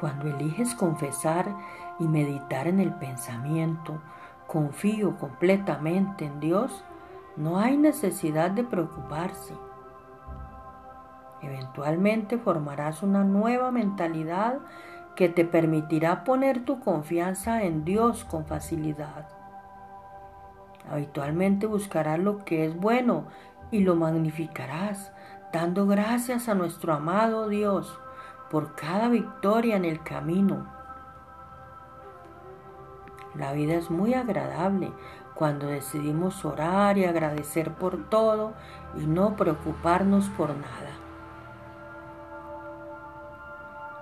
Cuando eliges confesar y meditar en el pensamiento, confío completamente en Dios, no hay necesidad de preocuparse. Eventualmente formarás una nueva mentalidad que te permitirá poner tu confianza en Dios con facilidad. Habitualmente buscarás lo que es bueno y lo magnificarás, dando gracias a nuestro amado Dios por cada victoria en el camino. La vida es muy agradable cuando decidimos orar y agradecer por todo y no preocuparnos por nada.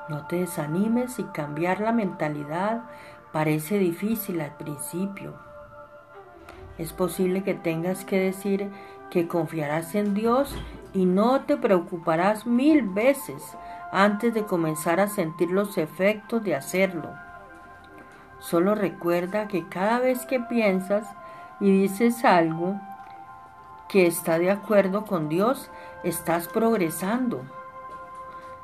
No te desanimes y cambiar la mentalidad parece difícil al principio. Es posible que tengas que decir que confiarás en Dios y no te preocuparás mil veces antes de comenzar a sentir los efectos de hacerlo. Solo recuerda que cada vez que piensas y dices algo que está de acuerdo con Dios, estás progresando.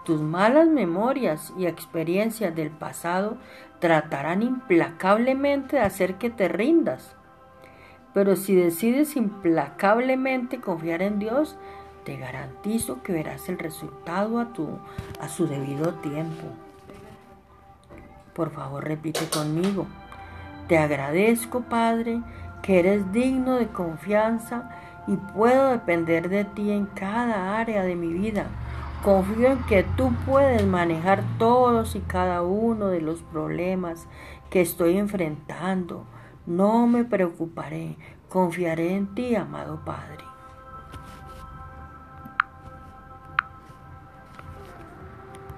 Tus malas memorias y experiencias del pasado tratarán implacablemente de hacer que te rindas. Pero si decides implacablemente confiar en Dios, te garantizo que verás el resultado a, tu, a su debido tiempo. Por favor, repite conmigo. Te agradezco, Padre, que eres digno de confianza y puedo depender de ti en cada área de mi vida. Confío en que tú puedes manejar todos y cada uno de los problemas que estoy enfrentando. No me preocuparé, confiaré en ti, amado Padre.